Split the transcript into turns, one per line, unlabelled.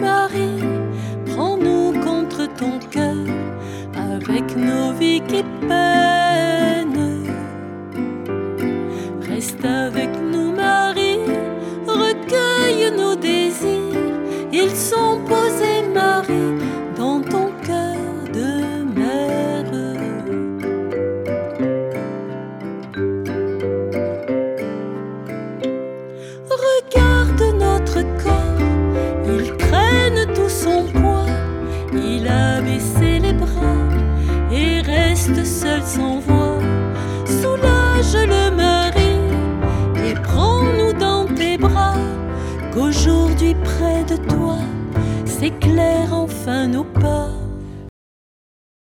Marie, prends-nous contre ton cœur, avec nos vies qui perdent. Tout son poids. Il a baissé les bras et reste seul sans voix. Soulage le mari et prends-nous dans tes bras. Qu'aujourd'hui près de toi s'éclairent enfin nos pas.